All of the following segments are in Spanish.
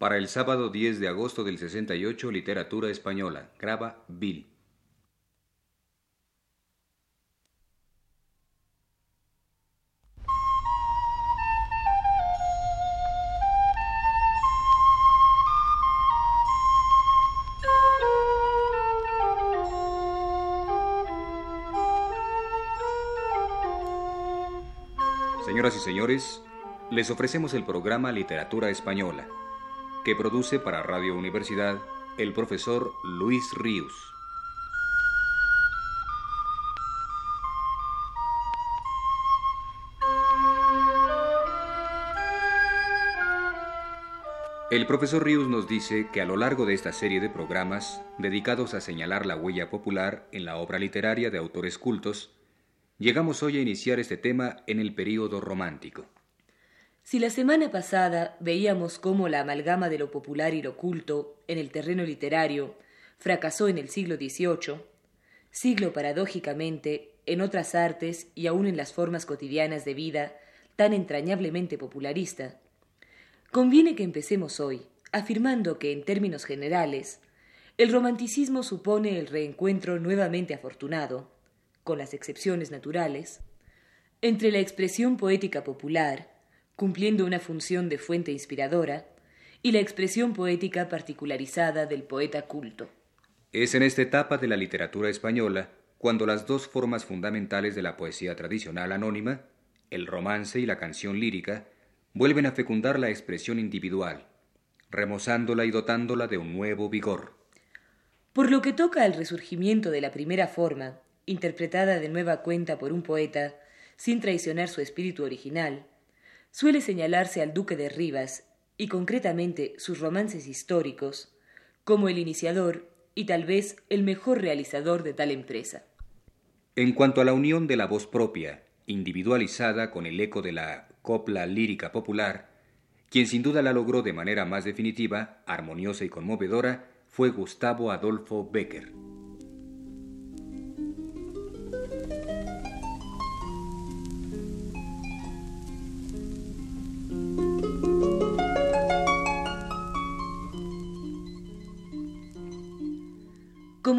Para el sábado 10 de agosto del 68, Literatura Española. Graba Bill. Señoras y señores, les ofrecemos el programa Literatura Española, que produce para Radio Universidad el profesor Luis Ríos. El profesor Ríos nos dice que a lo largo de esta serie de programas, dedicados a señalar la huella popular en la obra literaria de autores cultos, llegamos hoy a iniciar este tema en el período romántico. Si la semana pasada veíamos cómo la amalgama de lo popular y lo culto en el terreno literario fracasó en el siglo XVIII, siglo paradójicamente en otras artes y aun en las formas cotidianas de vida tan entrañablemente popularista, conviene que empecemos hoy afirmando que en términos generales el romanticismo supone el reencuentro nuevamente afortunado con las excepciones naturales, entre la expresión poética popular, cumpliendo una función de fuente inspiradora, y la expresión poética particularizada del poeta culto. Es en esta etapa de la literatura española cuando las dos formas fundamentales de la poesía tradicional anónima, el romance y la canción lírica, vuelven a fecundar la expresión individual, remozándola y dotándola de un nuevo vigor. Por lo que toca al resurgimiento de la primera forma, interpretada de nueva cuenta por un poeta, sin traicionar su espíritu original, suele señalarse al duque de Rivas, y concretamente sus romances históricos, como el iniciador y tal vez el mejor realizador de tal empresa. En cuanto a la unión de la voz propia, individualizada con el eco de la copla lírica popular, quien sin duda la logró de manera más definitiva, armoniosa y conmovedora, fue Gustavo Adolfo Becker.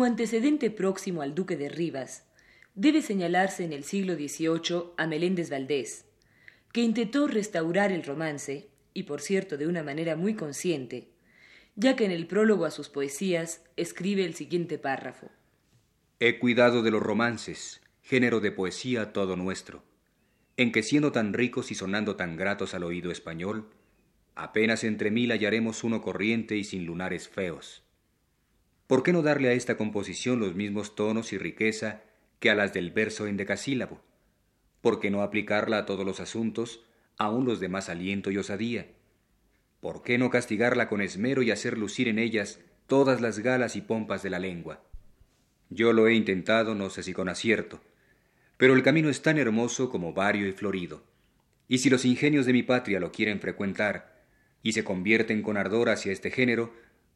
Como antecedente próximo al duque de Rivas, debe señalarse en el siglo XVIII a Meléndez Valdés, que intentó restaurar el romance, y por cierto de una manera muy consciente, ya que en el prólogo a sus poesías escribe el siguiente párrafo. He cuidado de los romances, género de poesía todo nuestro, en que siendo tan ricos y sonando tan gratos al oído español, apenas entre mil hallaremos uno corriente y sin lunares feos ¿Por qué no darle a esta composición los mismos tonos y riqueza que a las del verso en decasílabo? ¿Por qué no aplicarla a todos los asuntos, aun los de más aliento y osadía? ¿Por qué no castigarla con esmero y hacer lucir en ellas todas las galas y pompas de la lengua? Yo lo he intentado, no sé si con acierto, pero el camino es tan hermoso como vario y florido, y si los ingenios de mi patria lo quieren frecuentar y se convierten con ardor hacia este género,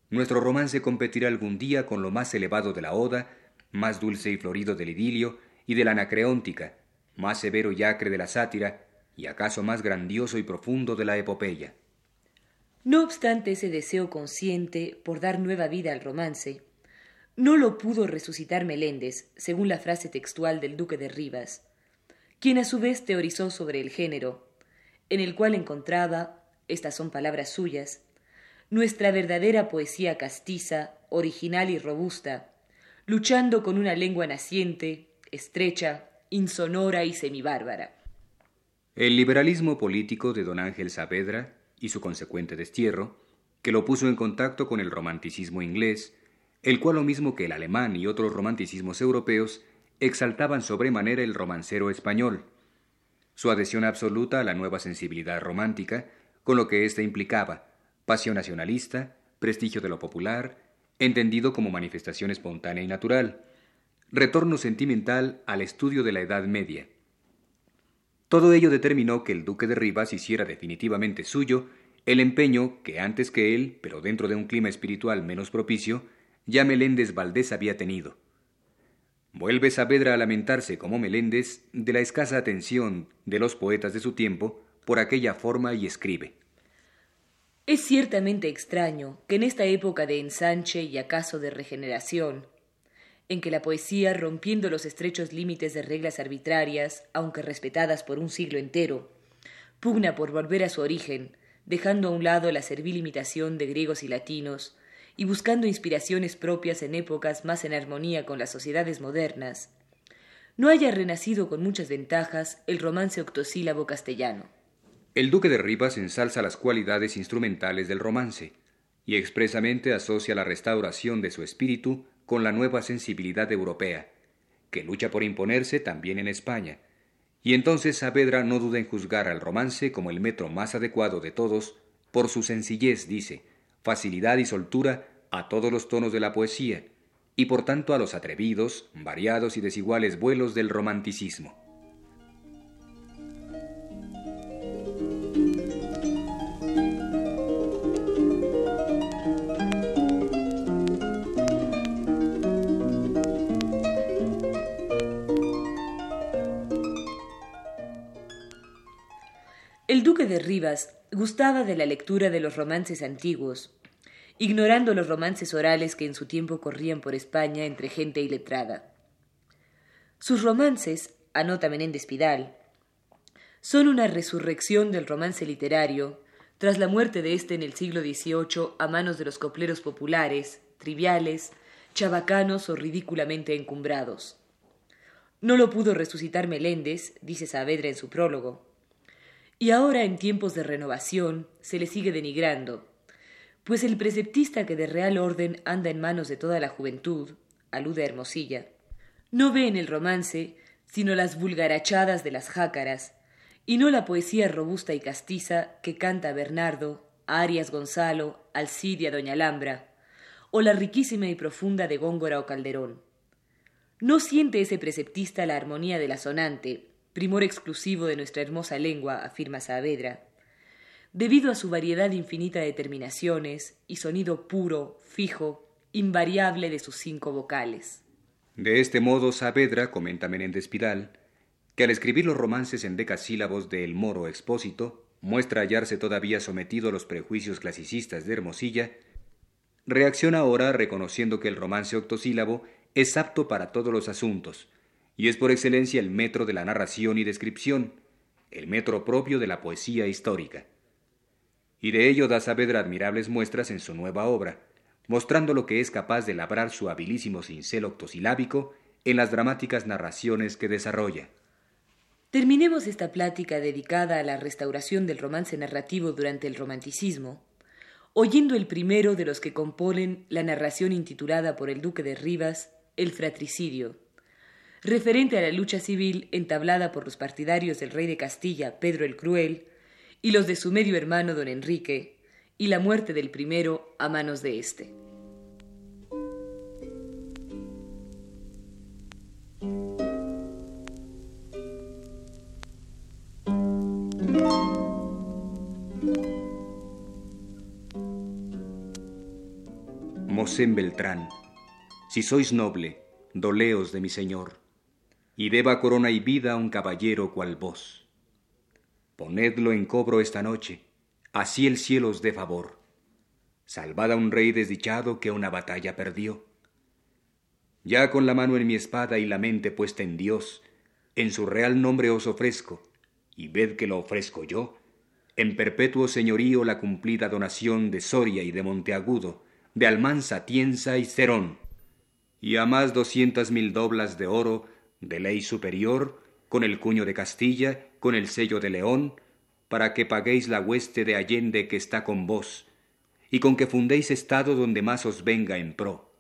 nuestro romance competirá algún día con lo más elevado de la oda, más dulce y florido del idilio y de la anacreóntica, más severo y acre de la sátira, y acaso más grandioso y profundo de la epopeya. No obstante ese deseo consciente por dar nueva vida al romance, no lo pudo resucitar Meléndez, según la frase textual del duque de Rivas, quien a su vez teorizó sobre el género, en el cual encontraba, estas son palabras suyas, nuestra verdadera poesía castiza, original y robusta, luchando con una lengua naciente, estrecha, insonora y semibárbara. El liberalismo político de don Ángel Saavedra y su consecuente destierro, que lo puso en contacto con el romanticismo inglés, el cual lo mismo que el alemán y otros romanticismos europeos exaltaban sobremanera el romancero español. Su adhesión absoluta a la nueva sensibilidad romántica, con lo que ésta implicaba, pasión nacionalista, prestigio de lo popular, entendido como manifestación espontánea y natural, retorno sentimental al estudio de la Edad Media. Todo ello determinó que el duque de Rivas hiciera definitivamente suyo el empeño que antes que él, pero dentro de un clima espiritual menos propicio, ya Meléndez Valdés había tenido. Vuelve Saavedra a lamentarse como Meléndez de la escasa atención de los poetas de su tiempo por aquella forma y escribe. Es ciertamente extraño que en esta época de ensanche y acaso de regeneración, en que la poesía, rompiendo los estrechos límites de reglas arbitrarias, aunque respetadas por un siglo entero, pugna por volver a su origen, dejando a un lado la servil imitación de griegos y latinos, y buscando inspiraciones propias en épocas más en armonía con las sociedades modernas, no haya renacido con muchas ventajas el romance octosílabo castellano. El duque de Rivas ensalza las cualidades instrumentales del romance, y expresamente asocia la restauración de su espíritu con la nueva sensibilidad europea, que lucha por imponerse también en España, y entonces Saavedra no duda en juzgar al romance como el metro más adecuado de todos, por su sencillez, dice, facilidad y soltura a todos los tonos de la poesía, y por tanto a los atrevidos, variados y desiguales vuelos del romanticismo. Duque de Rivas gustaba de la lectura de los romances antiguos, ignorando los romances orales que en su tiempo corrían por España entre gente iletrada. Sus romances, anota Menéndez Pidal, son una resurrección del romance literario tras la muerte de éste en el siglo XVIII a manos de los copleros populares, triviales, chabacanos o ridículamente encumbrados. No lo pudo resucitar Meléndez, dice Saavedra en su prólogo y ahora en tiempos de renovación se le sigue denigrando, pues el preceptista que de real orden anda en manos de toda la juventud, alude a Hermosilla, no ve en el romance sino las vulgarachadas de las jácaras, y no la poesía robusta y castiza que canta Bernardo, Arias Gonzalo, Alcidia Doña Alhambra, o la riquísima y profunda de Góngora o Calderón. No siente ese preceptista la armonía de la sonante, primor exclusivo de nuestra hermosa lengua, afirma Saavedra, debido a su variedad infinita de terminaciones y sonido puro, fijo, invariable de sus cinco vocales. De este modo, Saavedra, comenta Menéndez Pidal, que al escribir los romances en decasílabos de El Moro Expósito, muestra hallarse todavía sometido a los prejuicios clasicistas de Hermosilla, reacciona ahora reconociendo que el romance octosílabo es apto para todos los asuntos, y es por excelencia el metro de la narración y descripción, el metro propio de la poesía histórica. Y de ello da Saavedra admirables muestras en su nueva obra, mostrando lo que es capaz de labrar su habilísimo cincel octosilábico en las dramáticas narraciones que desarrolla. Terminemos esta plática dedicada a la restauración del romance narrativo durante el romanticismo, oyendo el primero de los que componen la narración intitulada por el duque de Rivas, El fratricidio, referente a la lucha civil entablada por los partidarios del rey de Castilla, Pedro el Cruel, y los de su medio hermano don Enrique, y la muerte del primero a manos de éste. Mosén Beltrán, si sois noble, doleos de mi señor y deba corona y vida a un caballero cual vos. Ponedlo en cobro esta noche, así el cielo os dé favor. Salvad a un rey desdichado que una batalla perdió. Ya con la mano en mi espada y la mente puesta en Dios, en su real nombre os ofrezco, y ved que lo ofrezco yo, en perpetuo señorío la cumplida donación de Soria y de Monteagudo, de Almanza, Tienza y Cerón, y a más doscientas mil doblas de oro de ley superior, con el cuño de Castilla, con el sello de León, para que paguéis la hueste de Allende que está con vos, y con que fundéis estado donde más os venga en pro.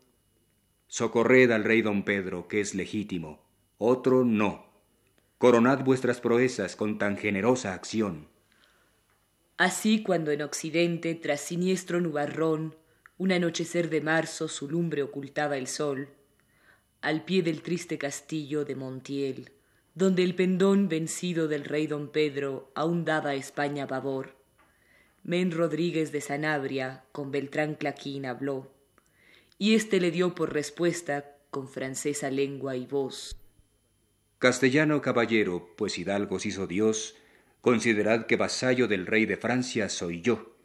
Socorred al rey don Pedro, que es legítimo, otro no. Coronad vuestras proezas con tan generosa acción. Así cuando en occidente, tras siniestro nubarrón, un anochecer de marzo su lumbre ocultaba el sol, al pie del triste castillo de Montiel, donde el pendón vencido del rey don Pedro aún daba a España pavor. Men Rodríguez de Sanabria con Beltrán Claquín habló, y éste le dio por respuesta con francesa lengua y voz. Castellano caballero, pues hidalgos hizo Dios, considerad que vasallo del rey de Francia soy yo,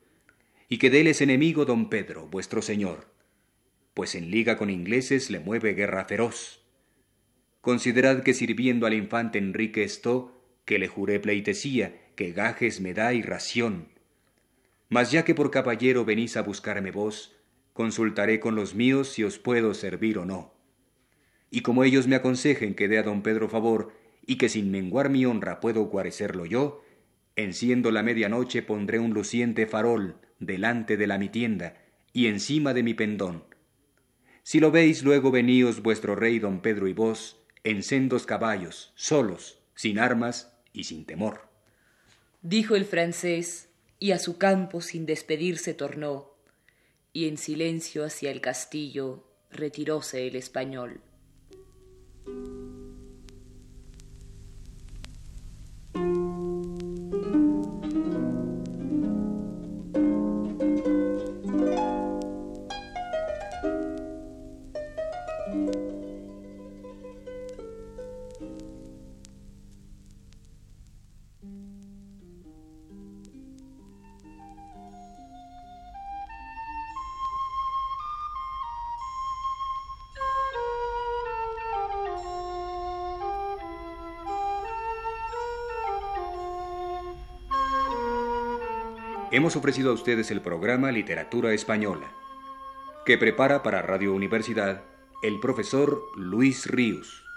y que de él es enemigo don Pedro, vuestro señor, pues en liga con ingleses le mueve guerra feroz. Considerad que sirviendo al infante Enrique esto, que le juré pleitesía, que gajes me da y ración. Mas ya que por caballero venís a buscarme vos, consultaré con los míos si os puedo servir o no. Y como ellos me aconsejen que dé a don Pedro favor, y que sin menguar mi honra puedo guarecerlo yo, enciendo la medianoche pondré un luciente farol delante de la mi tienda y encima de mi pendón. Si lo veis luego veníos vuestro rey don Pedro y vos, en sendos caballos, solos, sin armas y sin temor. Dijo el francés, y a su campo sin despedirse tornó, y en silencio hacia el castillo retiróse el español. Hemos ofrecido a ustedes el programa Literatura Española, que prepara para Radio Universidad el profesor Luis Ríos.